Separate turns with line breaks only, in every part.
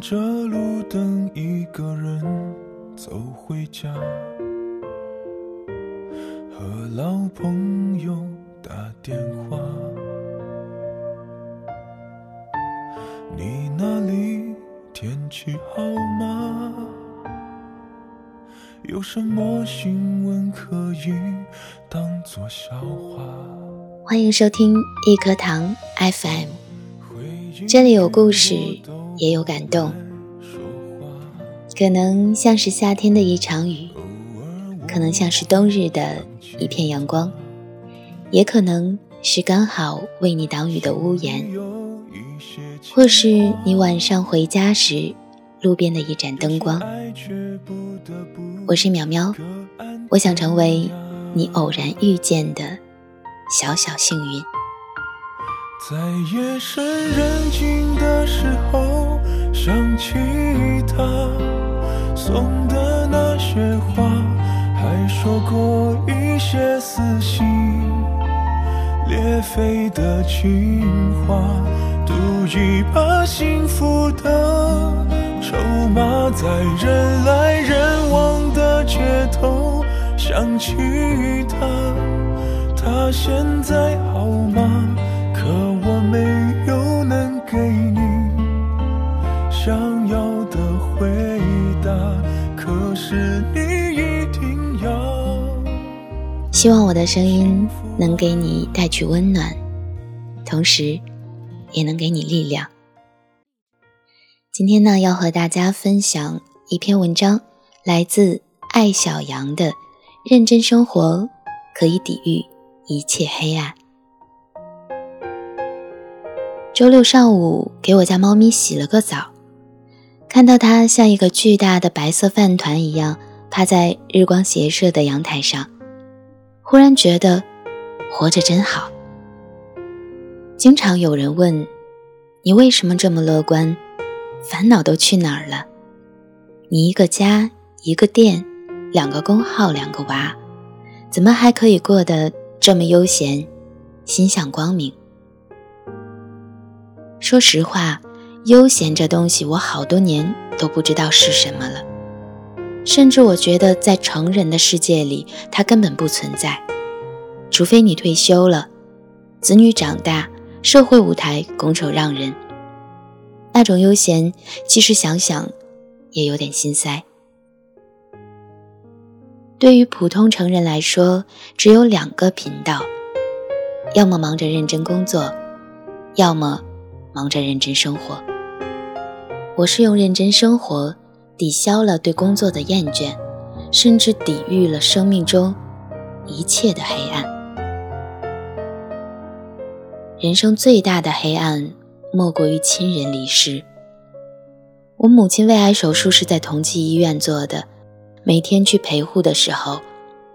着路灯，一个人走回家，和老朋友打电话。你那里天气好吗？有什么新闻可以当作笑话？
欢迎收听一颗糖 FM，这里有故事，也有感动。可能像是夏天的一场雨，可能像是冬日的一片阳光，也可能是刚好为你挡雨的屋檐，或是你晚上回家时路边的一盏灯光。我是淼淼，我想成为你偶然遇见的小小幸运。
在夜深人静的时候，想起他送的那些花，还说过一些撕心裂肺的情话，赌一把幸福的筹码，在人来人往的街头想起他，他现在好吗？
希望我的声音能给你带去温暖，同时也能给你力量。今天呢，要和大家分享一篇文章，来自艾小羊的《认真生活可以抵御一切黑暗》。周六上午，给我家猫咪洗了个澡，看到它像一个巨大的白色饭团一样趴在日光斜射的阳台上，忽然觉得活着真好。经常有人问你为什么这么乐观，烦恼都去哪儿了？你一个家，一个店，两个工号，两个娃，怎么还可以过得这么悠闲，心向光明？说实话，悠闲这东西，我好多年都不知道是什么了。甚至我觉得，在成人的世界里，它根本不存在。除非你退休了，子女长大，社会舞台拱手让人，那种悠闲，其实想想也有点心塞。对于普通成人来说，只有两个频道：要么忙着认真工作，要么……忙着认真生活，我是用认真生活抵消了对工作的厌倦，甚至抵御了生命中一切的黑暗。人生最大的黑暗莫过于亲人离世。我母亲胃癌手术是在同济医院做的，每天去陪护的时候，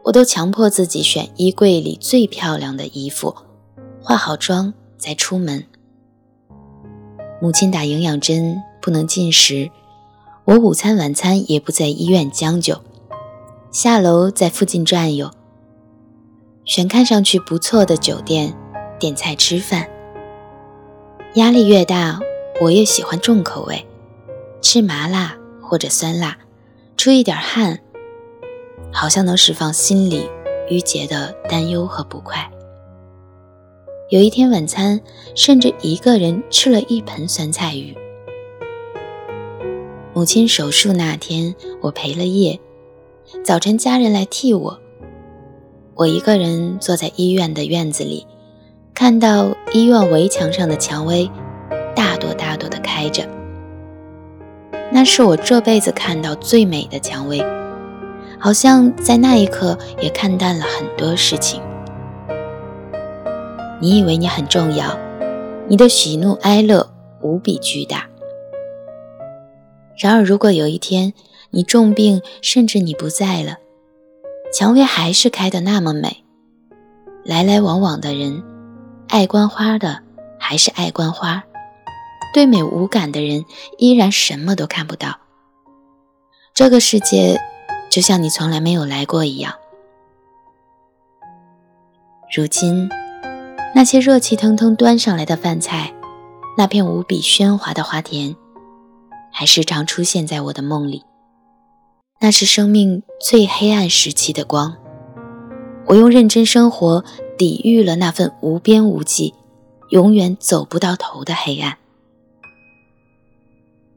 我都强迫自己选衣柜里最漂亮的衣服，化好妆再出门。母亲打营养针不能进食，我午餐晚餐也不在医院将就，下楼在附近转悠，选看上去不错的酒店点菜吃饭。压力越大，我越喜欢重口味，吃麻辣或者酸辣，出一点汗，好像能释放心里郁结的担忧和不快。有一天晚餐，甚至一个人吃了一盆酸菜鱼。母亲手术那天，我陪了夜。早晨家人来替我，我一个人坐在医院的院子里，看到医院围墙上的蔷薇，大朵大朵的开着。那是我这辈子看到最美的蔷薇，好像在那一刻也看淡了很多事情。你以为你很重要，你的喜怒哀乐无比巨大。然而，如果有一天你重病，甚至你不在了，蔷薇还是开得那么美。来来往往的人，爱观花的还是爱观花，对美无感的人依然什么都看不到。这个世界就像你从来没有来过一样。如今。那些热气腾腾端上来的饭菜，那片无比喧哗的花田，还时常出现在我的梦里。那是生命最黑暗时期的光。我用认真生活抵御了那份无边无际、永远走不到头的黑暗。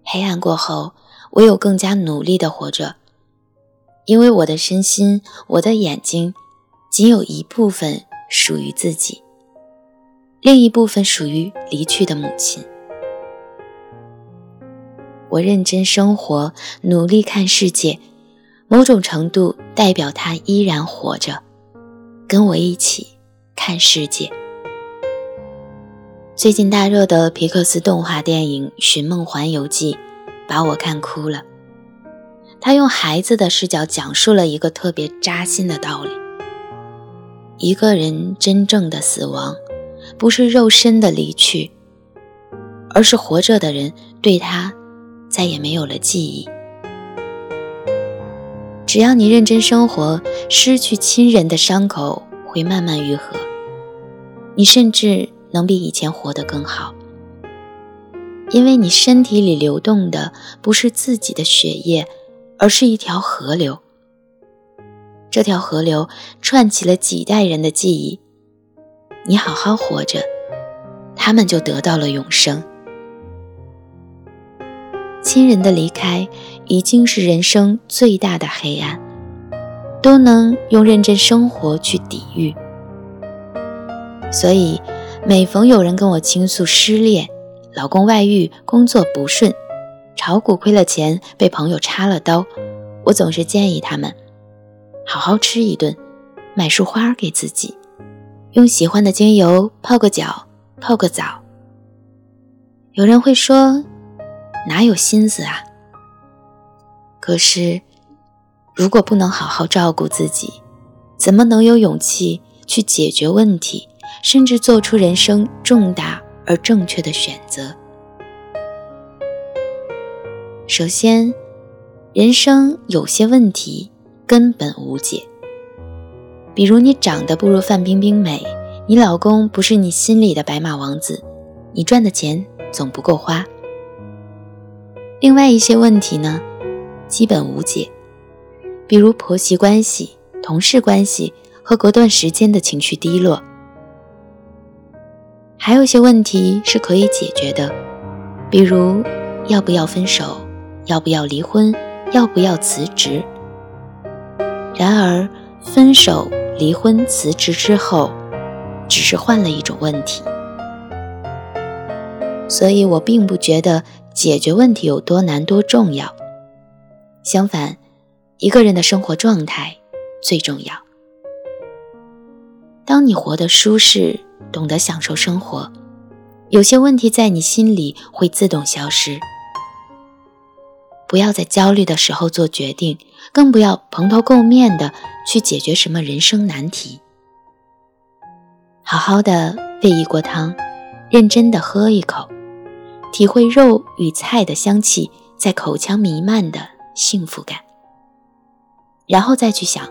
黑暗过后，我有更加努力的活着，因为我的身心、我的眼睛，仅有一部分属于自己，另一部分属于离去的母亲。我认真生活，努力看世界，某种程度代表他依然活着，跟我一起看世界。最近大热的皮克斯动画电影《寻梦环游记》，把我看哭了。他用孩子的视角讲述了一个特别扎心的道理：一个人真正的死亡，不是肉身的离去，而是活着的人对他。再也没有了记忆。只要你认真生活，失去亲人的伤口会慢慢愈合，你甚至能比以前活得更好。因为你身体里流动的不是自己的血液，而是一条河流。这条河流串起了几代人的记忆。你好好活着，他们就得到了永生。亲人的离开已经是人生最大的黑暗，都能用认真生活去抵御。所以，每逢有人跟我倾诉失恋、老公外遇、工作不顺、炒股亏了钱、被朋友插了刀，我总是建议他们好好吃一顿，买束花给自己，用喜欢的精油泡个脚、泡个澡。有人会说。哪有心思啊？可是，如果不能好好照顾自己，怎么能有勇气去解决问题，甚至做出人生重大而正确的选择？首先，人生有些问题根本无解，比如你长得不如范冰冰美，你老公不是你心里的白马王子，你赚的钱总不够花。另外一些问题呢，基本无解，比如婆媳关系、同事关系和隔段时间的情绪低落。还有些问题是可以解决的，比如要不要分手，要不要离婚，要不要辞职。然而，分手、离婚、辞职之后，只是换了一种问题。所以我并不觉得。解决问题有多难多重要？相反，一个人的生活状态最重要。当你活得舒适，懂得享受生活，有些问题在你心里会自动消失。不要在焦虑的时候做决定，更不要蓬头垢面的去解决什么人生难题。好好的备一锅汤，认真的喝一口。体会肉与菜的香气在口腔弥漫的幸福感，然后再去想，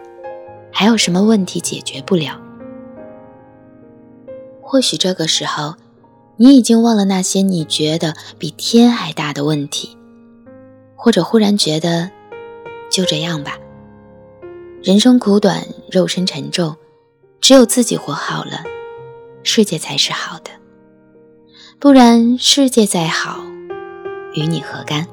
还有什么问题解决不了？或许这个时候，你已经忘了那些你觉得比天还大的问题，或者忽然觉得，就这样吧。人生苦短，肉身沉重，只有自己活好了，世界才是好的。不然，世界再好，与你何干？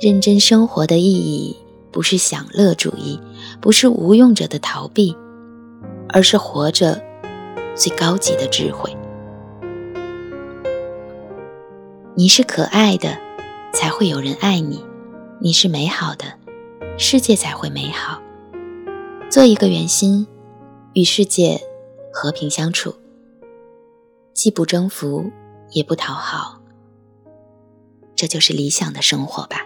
认真生活的意义，不是享乐主义，不是无用者的逃避，而是活着最高级的智慧。你是可爱的，才会有人爱你；你是美好的，世界才会美好。做一个圆心，与世界和平相处。既不征服，也不讨好，这就是理想的生活吧。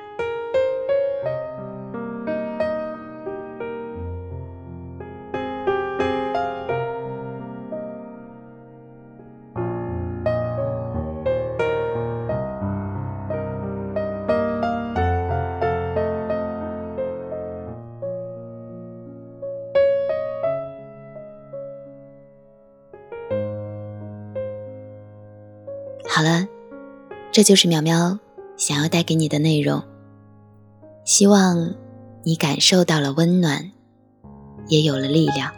好了，这就是苗苗想要带给你的内容。希望你感受到了温暖，也有了力量。